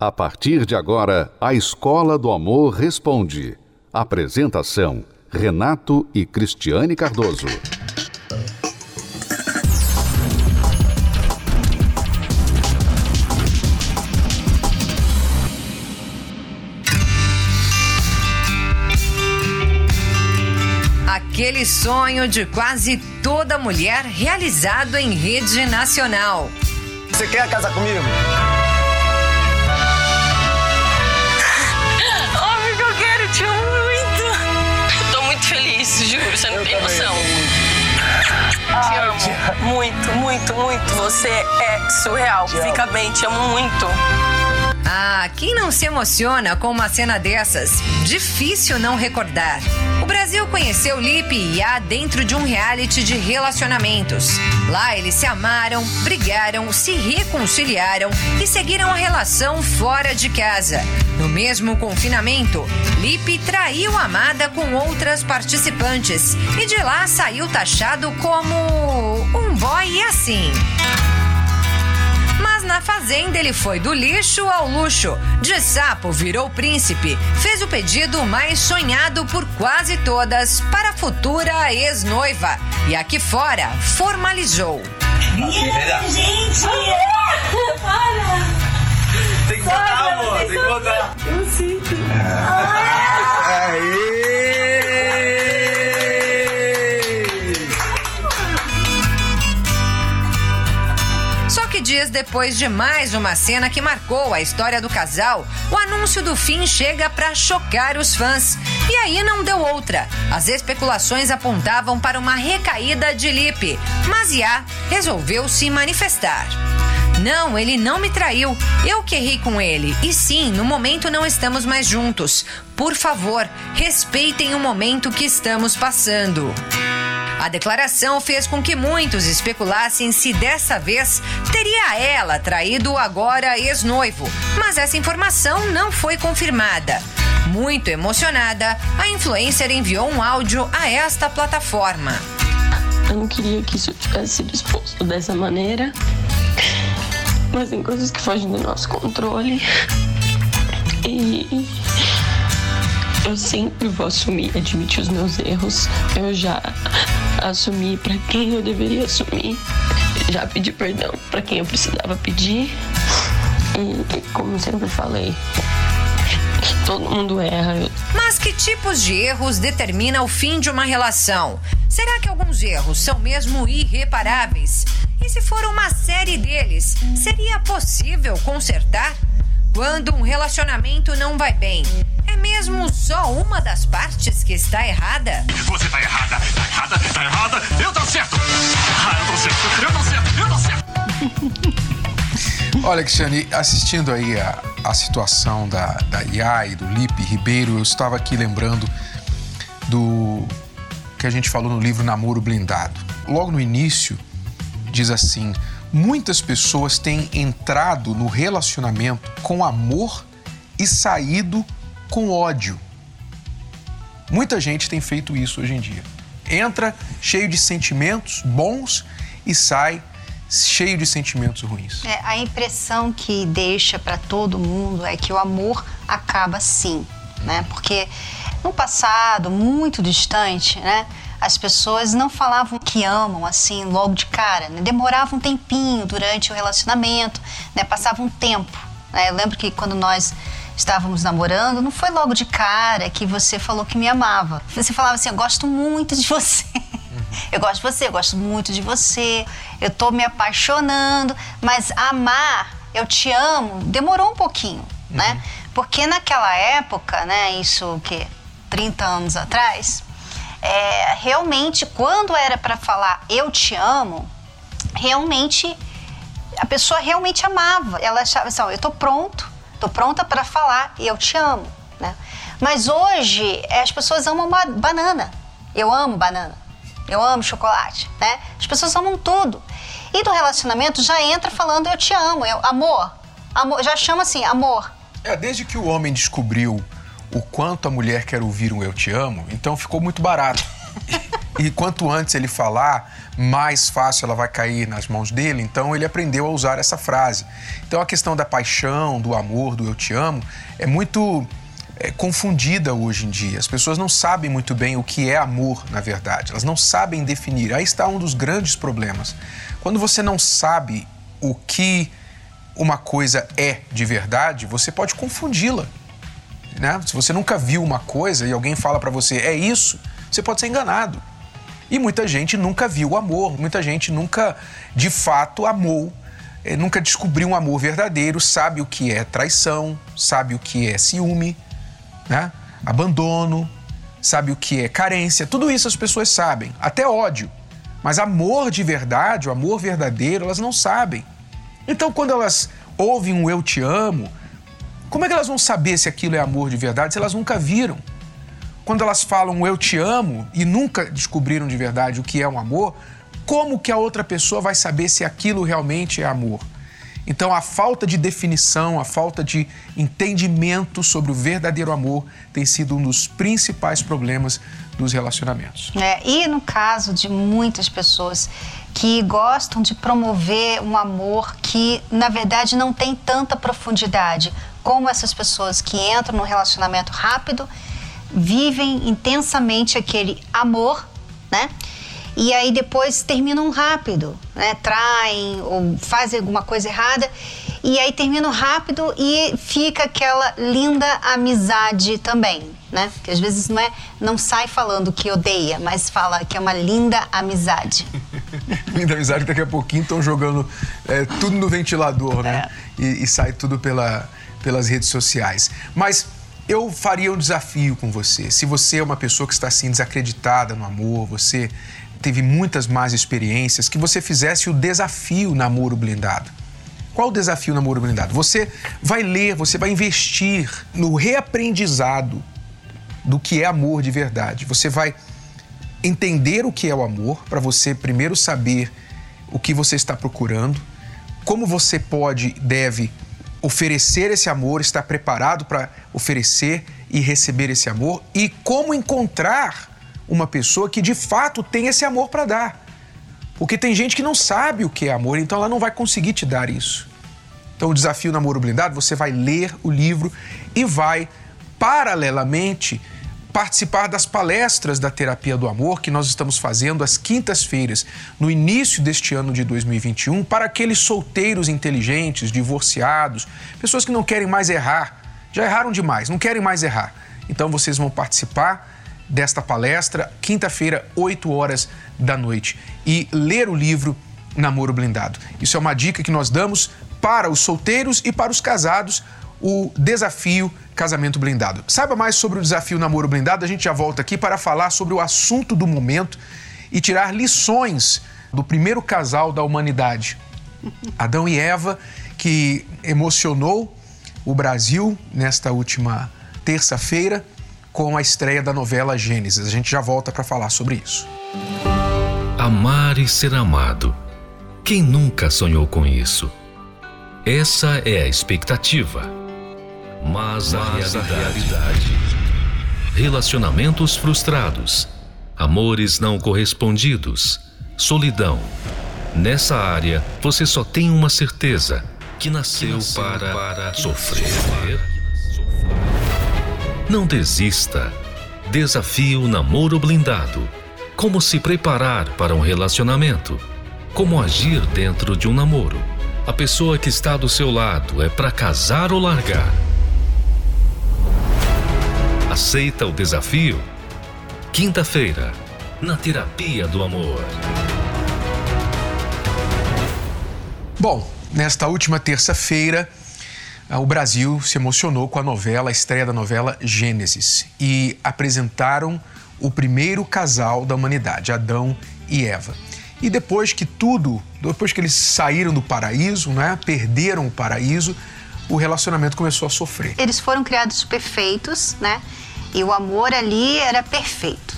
A partir de agora, a Escola do Amor Responde. Apresentação: Renato e Cristiane Cardoso. Aquele sonho de quase toda mulher realizado em rede nacional. Você quer casar comigo? Juro, você não tem noção. Te amo. Muito, muito, muito. Você é surreal. Fica bem, te amo muito. Ah, quem não se emociona com uma cena dessas? Difícil não recordar. O Brasil conheceu Lipe e Iá dentro de um reality de relacionamentos. Lá eles se amaram, brigaram, se reconciliaram e seguiram a relação fora de casa. No mesmo confinamento, Lipe traiu a amada com outras participantes e de lá saiu taxado como um boy assim. Na fazenda ele foi do lixo ao luxo. De sapo virou príncipe. Fez o pedido mais sonhado por quase todas para a futura ex-noiva. E aqui fora, formalizou. Gente! Para! Tem que botar, amor, tem que botar. Eu sinto. Só que depois de mais uma cena que marcou a história do casal, o anúncio do fim chega para chocar os fãs. E aí não deu outra. As especulações apontavam para uma recaída de Lipe, mas Iá resolveu se manifestar. Não, ele não me traiu. Eu que errei com ele. E sim, no momento não estamos mais juntos. Por favor, respeitem o momento que estamos passando. A declaração fez com que muitos especulassem se dessa vez teria ela traído o agora ex-noivo, mas essa informação não foi confirmada. Muito emocionada, a influencer enviou um áudio a esta plataforma. Eu não queria que isso tivesse sido exposto dessa maneira. Mas tem coisas que fogem do nosso controle. E eu sempre vou assumir, admitir os meus erros. Eu já assumi para quem eu deveria assumir. Já pedi perdão para quem eu precisava pedir. E como sempre falei, todo mundo erra. Mas que tipos de erros determina o fim de uma relação? Será que alguns erros são mesmo irreparáveis? E se for uma série deles, seria possível consertar? Quando um relacionamento não vai bem, mesmo só uma das partes que está errada? Você tá errada, tá errada, tá errada. Eu tô certo. Ah, eu tô certo, eu tô certo, eu tô certo. Olha, Cristiane, assistindo aí a, a situação da, da e do Lipe Ribeiro, eu estava aqui lembrando do que a gente falou no livro Namoro Blindado. Logo no início, diz assim: muitas pessoas têm entrado no relacionamento com amor e saído com ódio. Muita gente tem feito isso hoje em dia. Entra cheio de sentimentos bons e sai cheio de sentimentos ruins. É, a impressão que deixa para todo mundo é que o amor acaba sim, né? Porque no passado muito distante, né? As pessoas não falavam que amam assim logo de cara, né? demorava um tempinho durante o relacionamento, né? Passava um tempo. né? Eu lembro que quando nós estávamos namorando, não foi logo de cara que você falou que me amava. Você falava assim: "Eu gosto muito de você". Eu gosto de você, eu gosto muito de você, eu tô me apaixonando, mas amar, eu te amo, demorou um pouquinho, né? Porque naquela época, né, isso o quê? 30 anos atrás, é, realmente, quando era para falar eu te amo, realmente a pessoa realmente amava. Ela achava assim, eu tô pronto, tô pronta para falar eu te amo, né? Mas hoje eh, as pessoas amam uma banana. Eu amo banana. Eu amo chocolate, né? As pessoas amam tudo. E do relacionamento já entra falando eu te amo, eu, amor. Amor, já chama assim, amor. É, desde que o homem descobriu o quanto a mulher quer ouvir um eu te amo, então ficou muito barato. E quanto antes ele falar, mais fácil ela vai cair nas mãos dele. Então ele aprendeu a usar essa frase. Então a questão da paixão, do amor, do eu te amo, é muito é, confundida hoje em dia. As pessoas não sabem muito bem o que é amor, na verdade. Elas não sabem definir. Aí está um dos grandes problemas. Quando você não sabe o que uma coisa é de verdade, você pode confundi-la. Né? Se você nunca viu uma coisa e alguém fala para você é isso, você pode ser enganado. E muita gente nunca viu o amor, muita gente nunca de fato amou, eh, nunca descobriu um amor verdadeiro, sabe o que é traição, sabe o que é ciúme, né? abandono, sabe o que é carência. Tudo isso as pessoas sabem, até ódio. Mas amor de verdade, o amor verdadeiro, elas não sabem. Então, quando elas ouvem um eu te amo, como é que elas vão saber se aquilo é amor de verdade se elas nunca viram? Quando elas falam eu te amo e nunca descobriram de verdade o que é um amor, como que a outra pessoa vai saber se aquilo realmente é amor? Então, a falta de definição, a falta de entendimento sobre o verdadeiro amor tem sido um dos principais problemas dos relacionamentos. É, e no caso de muitas pessoas que gostam de promover um amor que, na verdade, não tem tanta profundidade, como essas pessoas que entram no relacionamento rápido, vivem intensamente aquele amor, né? E aí depois terminam rápido, né? Traem ou fazem alguma coisa errada e aí terminam rápido e fica aquela linda amizade também, né? Que às vezes não é, não sai falando que odeia, mas fala que é uma linda amizade. linda amizade, daqui a pouquinho estão jogando é, tudo no ventilador, né? É. E, e sai tudo pela pelas redes sociais. Mas eu faria um desafio com você. Se você é uma pessoa que está assim desacreditada no amor, você teve muitas más experiências, que você fizesse o desafio namoro blindado. Qual o desafio namoro blindado? Você vai ler, você vai investir no reaprendizado do que é amor de verdade. Você vai entender o que é o amor, para você primeiro saber o que você está procurando, como você pode, deve oferecer esse amor, estar preparado para oferecer e receber esse amor e como encontrar uma pessoa que de fato tem esse amor para dar. Porque tem gente que não sabe o que é amor, então ela não vai conseguir te dar isso. Então, o desafio Namoro Blindado, você vai ler o livro e vai, paralelamente, participar das palestras da Terapia do Amor que nós estamos fazendo às quintas-feiras, no início deste ano de 2021, para aqueles solteiros inteligentes, divorciados, pessoas que não querem mais errar, já erraram demais, não querem mais errar. Então vocês vão participar desta palestra, quinta-feira, 8 horas da noite, e ler o livro Namoro Blindado. Isso é uma dica que nós damos para os solteiros e para os casados o desafio Casamento Blindado. Saiba mais sobre o desafio Namoro Blindado, a gente já volta aqui para falar sobre o assunto do momento e tirar lições do primeiro casal da humanidade, Adão e Eva, que emocionou o Brasil nesta última terça-feira com a estreia da novela Gênesis. A gente já volta para falar sobre isso. Amar e ser amado. Quem nunca sonhou com isso? Essa é a expectativa mas, a, realidade. a realidade. Relacionamentos frustrados, amores não correspondidos, solidão. Nessa área, você só tem uma certeza: que nasceu, que nasceu para, para sofrer. sofrer. Não desista. Desafio Namoro Blindado. Como se preparar para um relacionamento. Como agir dentro de um namoro. A pessoa que está do seu lado é para casar ou largar Aceita o desafio? Quinta-feira, na Terapia do Amor. Bom, nesta última terça-feira, o Brasil se emocionou com a novela, a estreia da novela Gênesis, e apresentaram o primeiro casal da humanidade, Adão e Eva. E depois que tudo, depois que eles saíram do paraíso, né, perderam o paraíso, o relacionamento começou a sofrer. Eles foram criados perfeitos, né? E o amor ali era perfeito.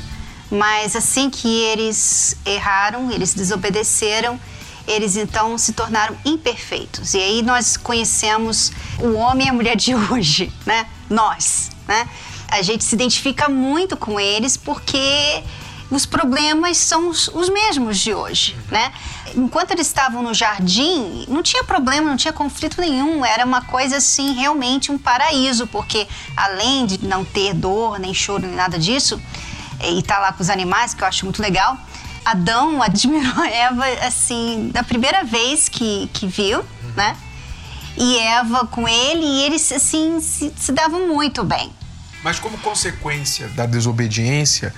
Mas assim que eles erraram, eles desobedeceram, eles então se tornaram imperfeitos. E aí nós conhecemos o homem e a mulher de hoje, né? Nós, né? A gente se identifica muito com eles porque os problemas são os, os mesmos de hoje, né? Enquanto eles estavam no jardim, não tinha problema, não tinha conflito nenhum, era uma coisa assim, realmente um paraíso, porque além de não ter dor, nem choro, nem nada disso, e estar tá lá com os animais, que eu acho muito legal, Adão admirou Eva assim, da primeira vez que, que viu, né? E Eva com ele, e eles assim se, se davam muito bem. Mas como consequência da desobediência,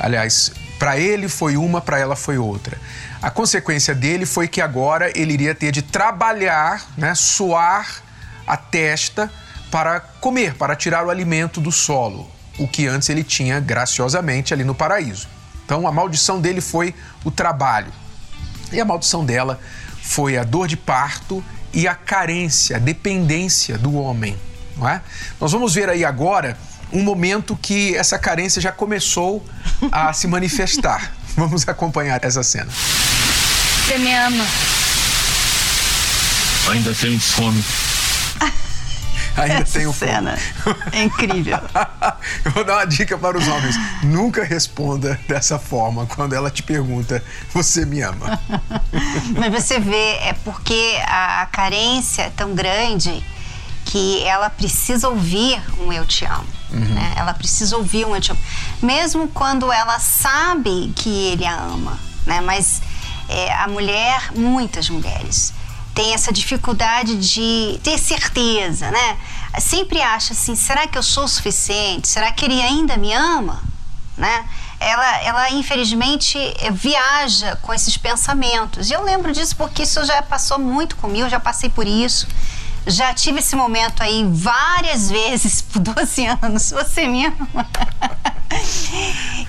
aliás, para ele foi uma, para ela foi outra. A consequência dele foi que agora ele iria ter de trabalhar, né, suar a testa para comer, para tirar o alimento do solo, o que antes ele tinha graciosamente ali no paraíso. Então a maldição dele foi o trabalho. E a maldição dela foi a dor de parto e a carência, a dependência do homem. Não é? Nós vamos ver aí agora um momento que essa carência já começou a se manifestar. Vamos acompanhar essa cena. Você me ama. Ainda tenho fome. Ainda Essa tenho cena é incrível. Eu vou dar uma dica para os homens. Nunca responda dessa forma quando ela te pergunta: Você me ama? Mas você vê, é porque a carência é tão grande que ela precisa ouvir um eu te amo. Né? Ela precisa ouvir um eu te amo. Mesmo quando ela sabe que ele a ama. Né? Mas é, a mulher, muitas mulheres, tem essa dificuldade de ter certeza, né? Sempre acha assim, será que eu sou o suficiente? Será que ele ainda me ama? Né? Ela, ela infelizmente eh, viaja com esses pensamentos. E eu lembro disso porque isso já passou muito comigo, eu já passei por isso. Já tive esse momento aí várias vezes por 12 anos. Você me ama.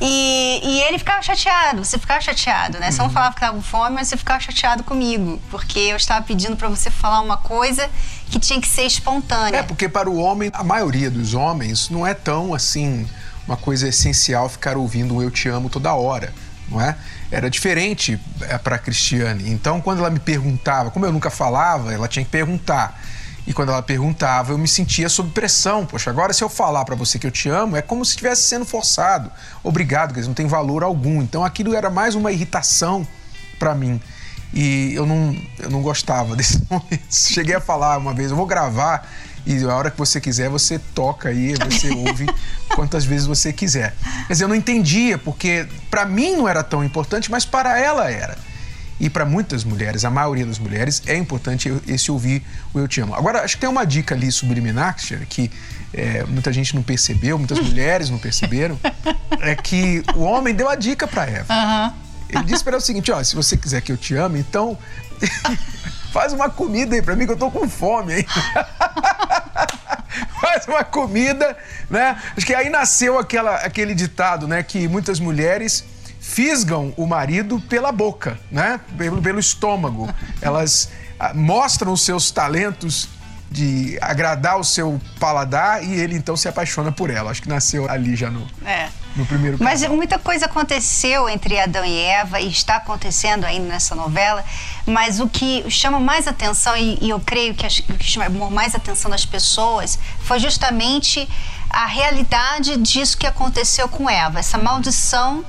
E, e ele ficava chateado, você ficava chateado, né? Você não falava que estava com fome, mas você ficava chateado comigo, porque eu estava pedindo para você falar uma coisa que tinha que ser espontânea. É, porque para o homem, a maioria dos homens, não é tão assim uma coisa essencial ficar ouvindo um eu te amo toda hora, não é? Era diferente para a Cristiane. Então, quando ela me perguntava, como eu nunca falava, ela tinha que perguntar. E quando ela perguntava, eu me sentia sob pressão. Poxa, agora se eu falar para você que eu te amo, é como se estivesse sendo forçado. Obrigado, quer dizer, não tem valor algum. Então aquilo era mais uma irritação para mim. E eu não, eu não gostava desse momento. Cheguei a falar uma vez, eu vou gravar e a hora que você quiser, você toca aí, você ouve quantas vezes você quiser. Dizer, eu não entendia, porque para mim não era tão importante, mas para ela era. E para muitas mulheres, a maioria das mulheres, é importante esse ouvir o eu te amo. Agora, acho que tem uma dica ali subliminar, que é, muita gente não percebeu, muitas mulheres não perceberam, é que o homem deu a dica para Eva. Uhum. Ele disse para ela o seguinte: ó, se você quiser que eu te ame, então faz uma comida aí para mim que eu tô com fome, hein? faz uma comida, né? Acho que aí nasceu aquela, aquele ditado, né, que muitas mulheres fisgam o marido pela boca, né? Pelo, pelo estômago. Elas ah, mostram os seus talentos de agradar o seu paladar e ele então se apaixona por ela. Acho que nasceu ali já no, É. no primeiro Mas casal. muita coisa aconteceu entre Adão e Eva e está acontecendo ainda nessa novela. Mas o que chama mais atenção, e, e eu creio que as- o que chamou mais atenção das pessoas, foi justamente a realidade disso que aconteceu com Eva. Essa maldição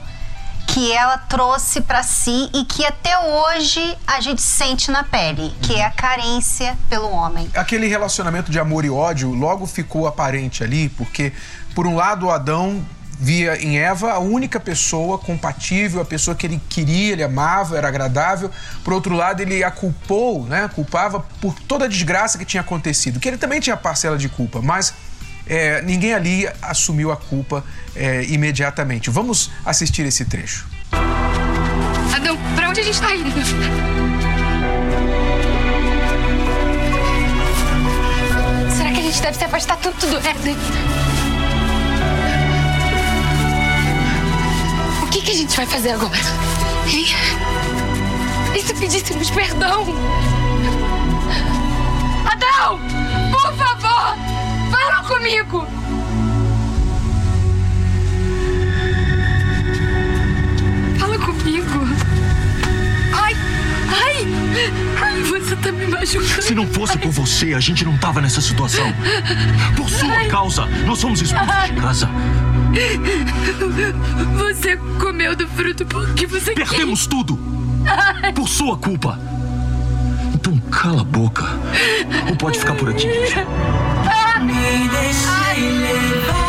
que ela trouxe para si e que até hoje a gente sente na pele, que é a carência pelo homem. Aquele relacionamento de amor e ódio logo ficou aparente ali, porque, por um lado, Adão via em Eva a única pessoa compatível, a pessoa que ele queria, ele amava, era agradável. Por outro lado, ele a culpou, né? Culpava por toda a desgraça que tinha acontecido, que ele também tinha parcela de culpa, mas é, ninguém ali assumiu a culpa é, imediatamente. Vamos assistir esse trecho. Adão, pra onde a gente tá indo? Será que a gente deve se afastar tanto do Éden? O que, que a gente vai fazer agora? Hein? E se pedíssemos perdão? Adão! Por favor! Fala comigo! Fala comigo! Ai! Ai! Ai, você tá me machucando. Se não fosse por você, a gente não tava nessa situação. Por sua causa, nós somos expulsos de casa. Você comeu do fruto porque você Perdemos tudo. Por sua culpa. Então cala a boca. Ou pode ficar por aqui. Me deixei levar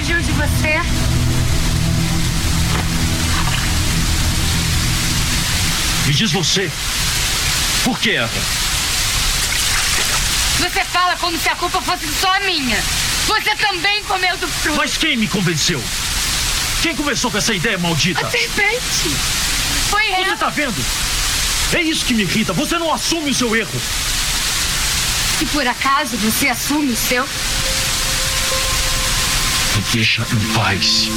fugiu de você? Me diz você. Por que, Eva? Você fala como se a culpa fosse só minha. Você também comeu do fruto. Mas quem me convenceu? Quem começou com essa ideia maldita? A serpente. Foi Você ela. tá vendo? É isso que me irrita. Você não assume o seu erro. E por acaso você assume o seu? Me deixa em paz.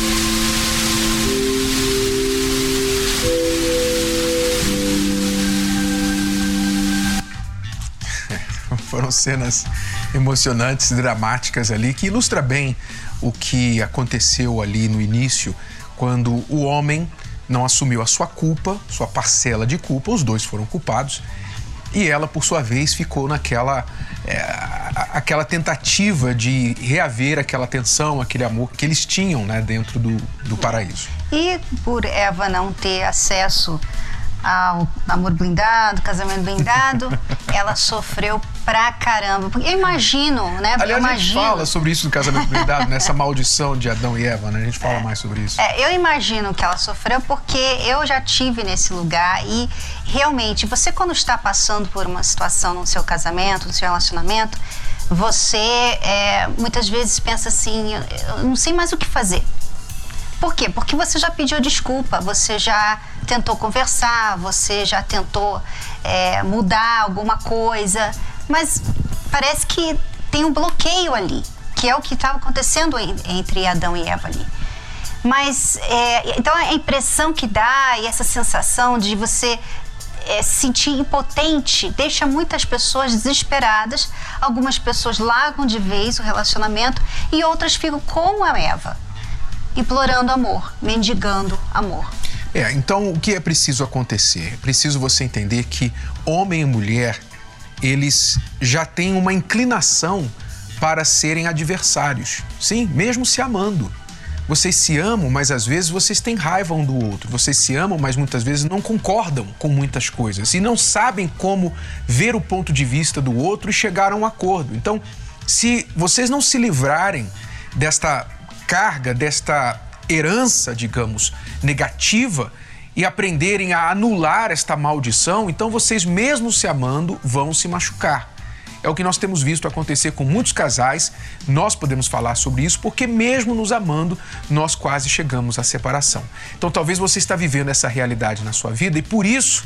Foram cenas emocionantes, dramáticas ali, que ilustra bem o que aconteceu ali no início, quando o homem não assumiu a sua culpa, sua parcela de culpa, os dois foram culpados, e ela, por sua vez, ficou naquela é, aquela tentativa de reaver aquela tensão, aquele amor que eles tinham né, dentro do, do paraíso. E por Eva não ter acesso ao amor blindado, casamento blindado, ela sofreu pra caramba. Porque eu imagino, né? eu Aliás, a gente imagino. fala sobre isso do casamento blindado, nessa maldição de Adão e Eva, né? A gente fala mais sobre isso. É, eu imagino que ela sofreu porque eu já tive nesse lugar e realmente você quando está passando por uma situação no seu casamento, no seu relacionamento, você é, muitas vezes pensa assim, eu eu não sei mais o que fazer. Por quê? Porque você já pediu desculpa, você já tentou conversar, você já tentou é, mudar alguma coisa, mas parece que tem um bloqueio ali, que é o que estava acontecendo en- entre Adão e Eva ali. Mas, é, então, a impressão que dá e essa sensação de você é, se sentir impotente deixa muitas pessoas desesperadas. Algumas pessoas largam de vez o relacionamento e outras ficam como a Eva, implorando amor, mendigando amor. É, então o que é preciso acontecer? É preciso você entender que homem e mulher, eles já têm uma inclinação para serem adversários. Sim, mesmo se amando. Vocês se amam, mas às vezes vocês têm raiva um do outro. Vocês se amam, mas muitas vezes não concordam com muitas coisas e não sabem como ver o ponto de vista do outro e chegar a um acordo. Então, se vocês não se livrarem desta carga, desta herança, digamos, negativa e aprenderem a anular esta maldição, então vocês, mesmo se amando, vão se machucar. É o que nós temos visto acontecer com muitos casais. Nós podemos falar sobre isso porque, mesmo nos amando, nós quase chegamos à separação. Então, talvez você está vivendo essa realidade na sua vida e por isso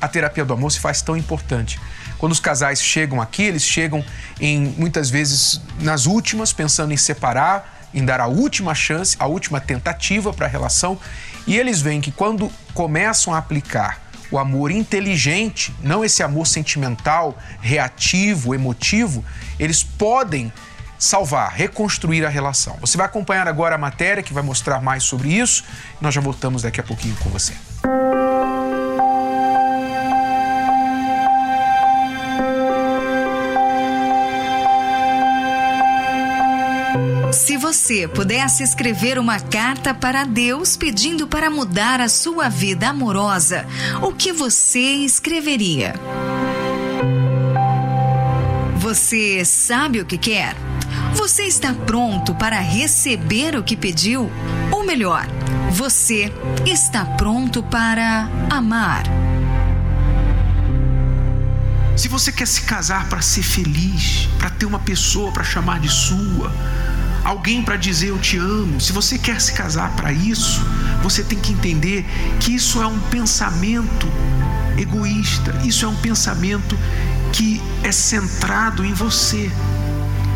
a terapia do amor se faz tão importante. Quando os casais chegam aqui, eles chegam em muitas vezes nas últimas, pensando em separar, em dar a última chance, a última tentativa para a relação, e eles veem que quando começam a aplicar o amor inteligente, não esse amor sentimental, reativo, emotivo, eles podem salvar, reconstruir a relação. Você vai acompanhar agora a matéria que vai mostrar mais sobre isso. Nós já voltamos daqui a pouquinho com você. Se você pudesse escrever uma carta para Deus pedindo para mudar a sua vida amorosa, o que você escreveria? Você sabe o que quer? Você está pronto para receber o que pediu? Ou melhor, você está pronto para amar? Se você quer se casar para ser feliz, para ter uma pessoa para chamar de sua, alguém para dizer eu te amo. Se você quer se casar para isso, você tem que entender que isso é um pensamento egoísta, isso é um pensamento que é centrado em você.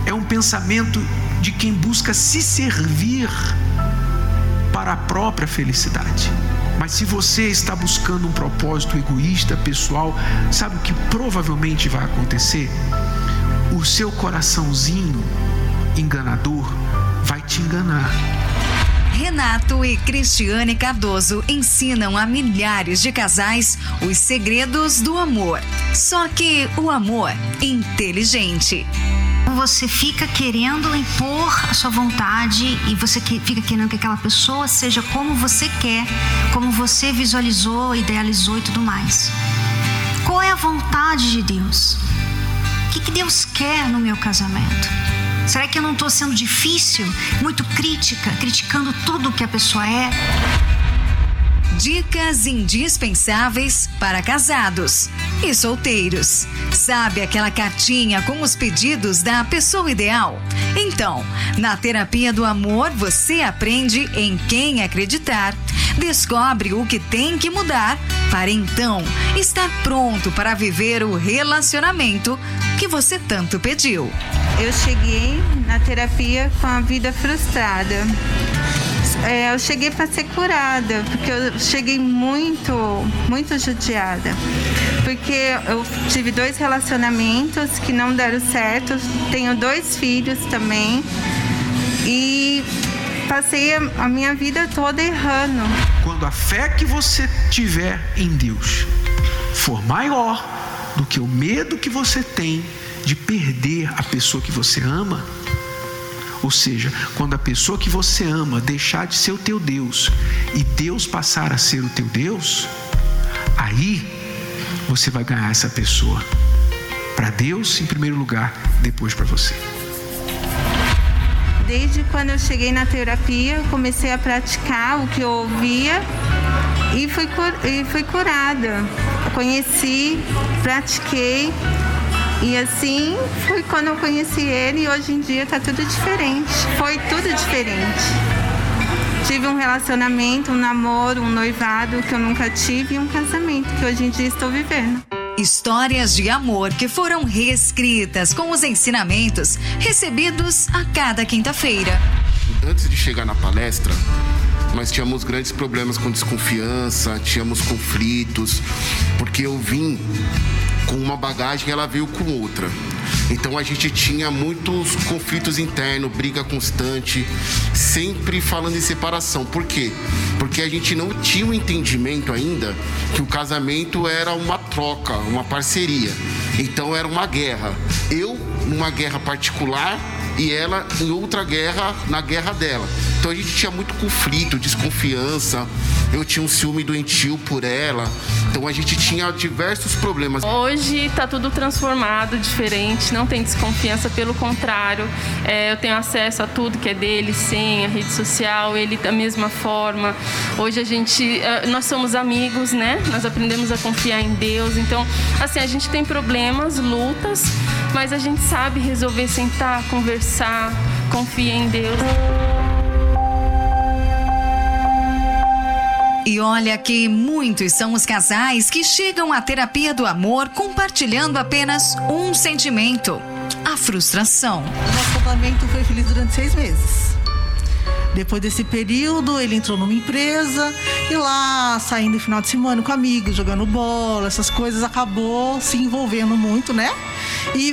É um pensamento de quem busca se servir para a própria felicidade. Mas se você está buscando um propósito egoísta, pessoal, sabe o que provavelmente vai acontecer? O seu coraçãozinho enganador vai te enganar. Renato e Cristiane Cardoso ensinam a milhares de casais os segredos do amor. Só que o amor inteligente. Você fica querendo impor a sua vontade e você fica querendo que aquela pessoa seja como você quer, como você visualizou, idealizou e tudo mais. Qual é a vontade de Deus? O que, que Deus quer no meu casamento? Será que eu não estou sendo difícil, muito crítica, criticando tudo que a pessoa é? Dicas indispensáveis para casados e solteiros. Sabe aquela cartinha com os pedidos da pessoa ideal? Então, na terapia do amor, você aprende em quem acreditar, descobre o que tem que mudar para então estar pronto para viver o relacionamento que você tanto pediu. Eu cheguei na terapia com a vida frustrada é, eu cheguei para ser curada, porque eu cheguei muito, muito judiada. Porque eu tive dois relacionamentos que não deram certo, tenho dois filhos também. E passei a minha vida toda errando. Quando a fé que você tiver em Deus for maior do que o medo que você tem de perder a pessoa que você ama, ou seja, quando a pessoa que você ama deixar de ser o teu Deus e Deus passar a ser o teu Deus, aí você vai ganhar essa pessoa. Para Deus em primeiro lugar, depois para você. Desde quando eu cheguei na terapia, comecei a praticar o que eu ouvia e fui, e fui curada. Conheci, pratiquei e assim foi quando eu conheci ele e hoje em dia tá tudo diferente. Foi tudo diferente. Tive um relacionamento, um namoro, um noivado que eu nunca tive e um casamento que hoje em dia estou vivendo. Histórias de amor que foram reescritas com os ensinamentos recebidos a cada quinta-feira. Antes de chegar na palestra, nós tínhamos grandes problemas com desconfiança, tínhamos conflitos, porque eu vim com uma bagagem ela veio com outra. Então a gente tinha muitos conflitos internos, briga constante, sempre falando em separação. Por quê? Porque a gente não tinha o um entendimento ainda que o casamento era uma troca, uma parceria. Então era uma guerra. Eu numa guerra particular e ela em outra guerra, na guerra dela. Então a gente tinha muito conflito, desconfiança. Eu tinha um ciúme doentio por ela. Então a gente tinha diversos problemas. Hoje está tudo transformado, diferente, não tem desconfiança, pelo contrário. É, eu tenho acesso a tudo que é dele, senha, rede social, ele da mesma forma. Hoje a gente, é, nós somos amigos, né? Nós aprendemos a confiar em Deus. Então, assim, a gente tem problemas, lutas, mas a gente sabe resolver sentar, conversar, confia em Deus. E olha que muitos são os casais que chegam à terapia do amor compartilhando apenas um sentimento: a frustração. Nosso casamento foi feliz durante seis meses. Depois desse período, ele entrou numa empresa e lá, saindo no final de semana com amigos, jogando bola, essas coisas, acabou se envolvendo muito, né? E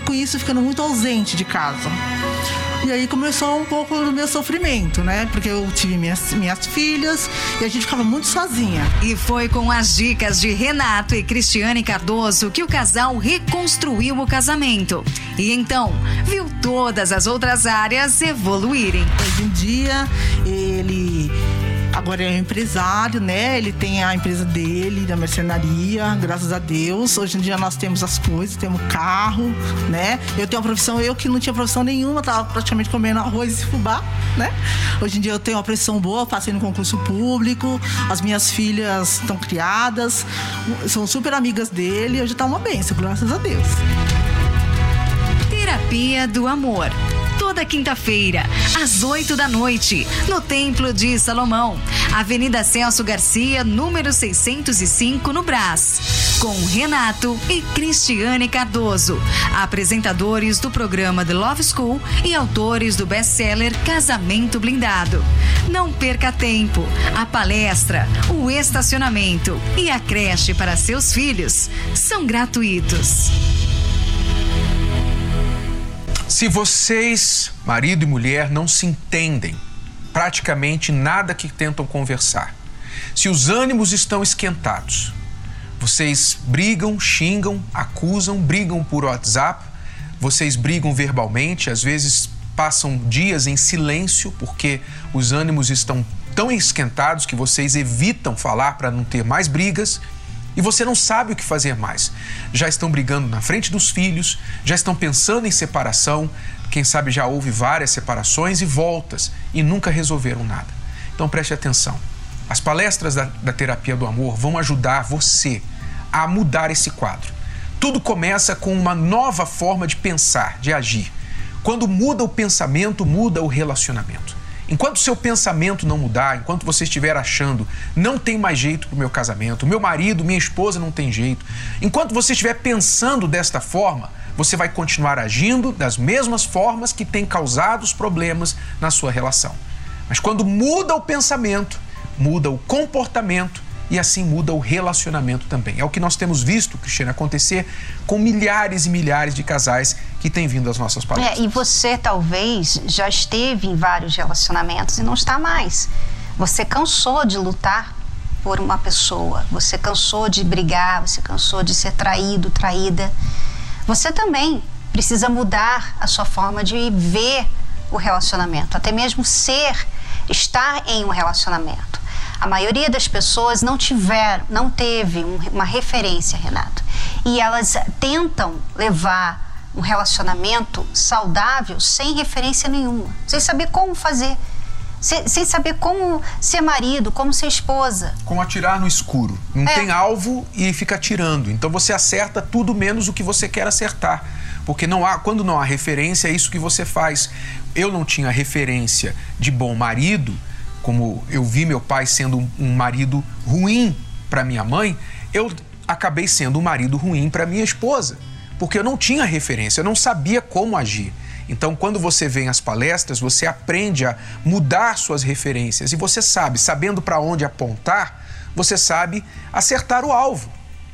com isso ficando muito ausente de casa. E aí começou um pouco do meu sofrimento, né? Porque eu tive minhas, minhas filhas e a gente ficava muito sozinha. E foi com as dicas de Renato e Cristiane Cardoso que o casal reconstruiu o casamento. E então, viu todas as outras áreas evoluírem. Hoje em dia, Agora é um empresário, né? Ele tem a empresa dele, da mercenaria, graças a Deus. Hoje em dia nós temos as coisas, temos carro, né? Eu tenho uma profissão, eu que não tinha profissão nenhuma, tava praticamente comendo arroz e fubá, né? Hoje em dia eu tenho uma profissão boa, passei no concurso público, as minhas filhas estão criadas, são super amigas dele, hoje tá uma benção, graças a Deus. Terapia do Amor toda quinta-feira, às 8 da noite, no Templo de Salomão, Avenida Celso Garcia, número 605, no Brás, com Renato e Cristiane Cardoso, apresentadores do programa The Love School e autores do best-seller Casamento Blindado. Não perca tempo. A palestra, o estacionamento e a creche para seus filhos são gratuitos. Se vocês, marido e mulher, não se entendem, praticamente nada que tentam conversar. Se os ânimos estão esquentados, vocês brigam, xingam, acusam, brigam por WhatsApp, vocês brigam verbalmente, às vezes passam dias em silêncio porque os ânimos estão tão esquentados que vocês evitam falar para não ter mais brigas e você não sabe o que fazer mais. Já estão brigando na frente dos filhos, já estão pensando em separação, quem sabe já houve várias separações e voltas e nunca resolveram nada. Então preste atenção. As palestras da, da terapia do amor vão ajudar você a mudar esse quadro. Tudo começa com uma nova forma de pensar, de agir. Quando muda o pensamento, muda o relacionamento. Enquanto seu pensamento não mudar, enquanto você estiver achando não tem mais jeito para o meu casamento, meu marido, minha esposa não tem jeito, enquanto você estiver pensando desta forma, você vai continuar agindo das mesmas formas que tem causado os problemas na sua relação. Mas quando muda o pensamento, muda o comportamento, e assim muda o relacionamento também. É o que nós temos visto, Cristiane, acontecer com milhares e milhares de casais que têm vindo às nossas palestras. É, e você talvez já esteve em vários relacionamentos e não está mais. Você cansou de lutar por uma pessoa, você cansou de brigar, você cansou de ser traído, traída. Você também precisa mudar a sua forma de ver o relacionamento, até mesmo ser, estar em um relacionamento. A maioria das pessoas não tiver, não teve uma referência, Renato. E elas tentam levar um relacionamento saudável sem referência nenhuma, sem saber como fazer. Sem, sem, saber como ser marido, como ser esposa. Como atirar no escuro. Não é. tem alvo e fica atirando. Então você acerta tudo menos o que você quer acertar. Porque não há, quando não há referência, é isso que você faz. Eu não tinha referência de bom marido, como eu vi meu pai sendo um marido ruim para minha mãe, eu acabei sendo um marido ruim para minha esposa, porque eu não tinha referência, eu não sabia como agir. Então, quando você vem às palestras, você aprende a mudar suas referências e você sabe, sabendo para onde apontar, você sabe acertar o alvo.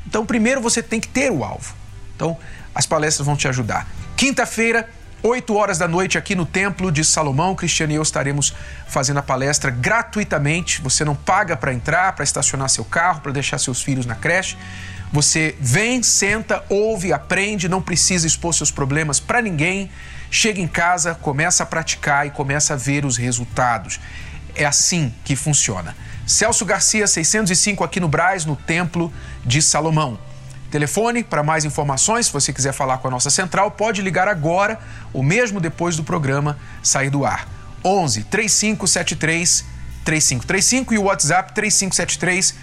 Então, primeiro você tem que ter o alvo. Então, as palestras vão te ajudar. Quinta-feira, 8 horas da noite aqui no Templo de Salomão. Cristiane e eu estaremos fazendo a palestra gratuitamente. Você não paga para entrar, para estacionar seu carro, para deixar seus filhos na creche. Você vem, senta, ouve, aprende, não precisa expor seus problemas para ninguém. Chega em casa, começa a praticar e começa a ver os resultados. É assim que funciona. Celso Garcia, 605 aqui no Braz, no Templo de Salomão. Telefone para mais informações, se você quiser falar com a nossa central, pode ligar agora ou mesmo depois do programa sair do ar. 11 3573 3535 e o WhatsApp 3573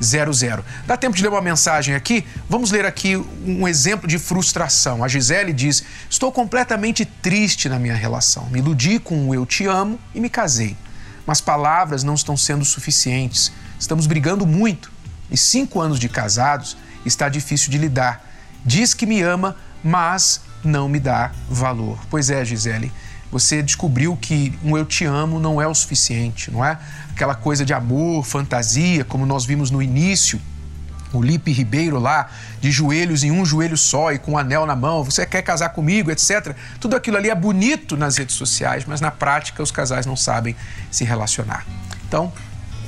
3500. Dá tempo de ler uma mensagem aqui? Vamos ler aqui um exemplo de frustração. A Gisele diz: Estou completamente triste na minha relação. Me iludi com o eu te amo e me casei. Mas palavras não estão sendo suficientes. Estamos brigando muito e cinco anos de casados está difícil de lidar. Diz que me ama, mas não me dá valor. Pois é, Gisele, você descobriu que um eu te amo não é o suficiente, não é? Aquela coisa de amor, fantasia, como nós vimos no início, o Lipe Ribeiro lá, de joelhos em um joelho só e com um anel na mão, você quer casar comigo, etc. Tudo aquilo ali é bonito nas redes sociais, mas na prática os casais não sabem se relacionar. Então,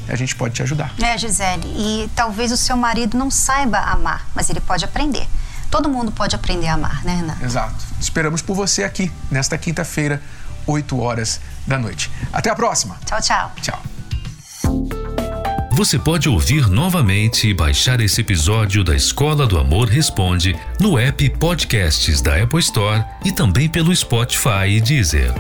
a gente pode te ajudar. É, Gisele, e talvez o seu marido não saiba amar, mas ele pode aprender. Todo mundo pode aprender a amar, né, Renan? Exato. Esperamos por você aqui, nesta quinta-feira, 8 horas da noite. Até a próxima. Tchau, tchau. Tchau. Você pode ouvir novamente e baixar esse episódio da Escola do Amor Responde no app Podcasts da Apple Store e também pelo Spotify e Deezer.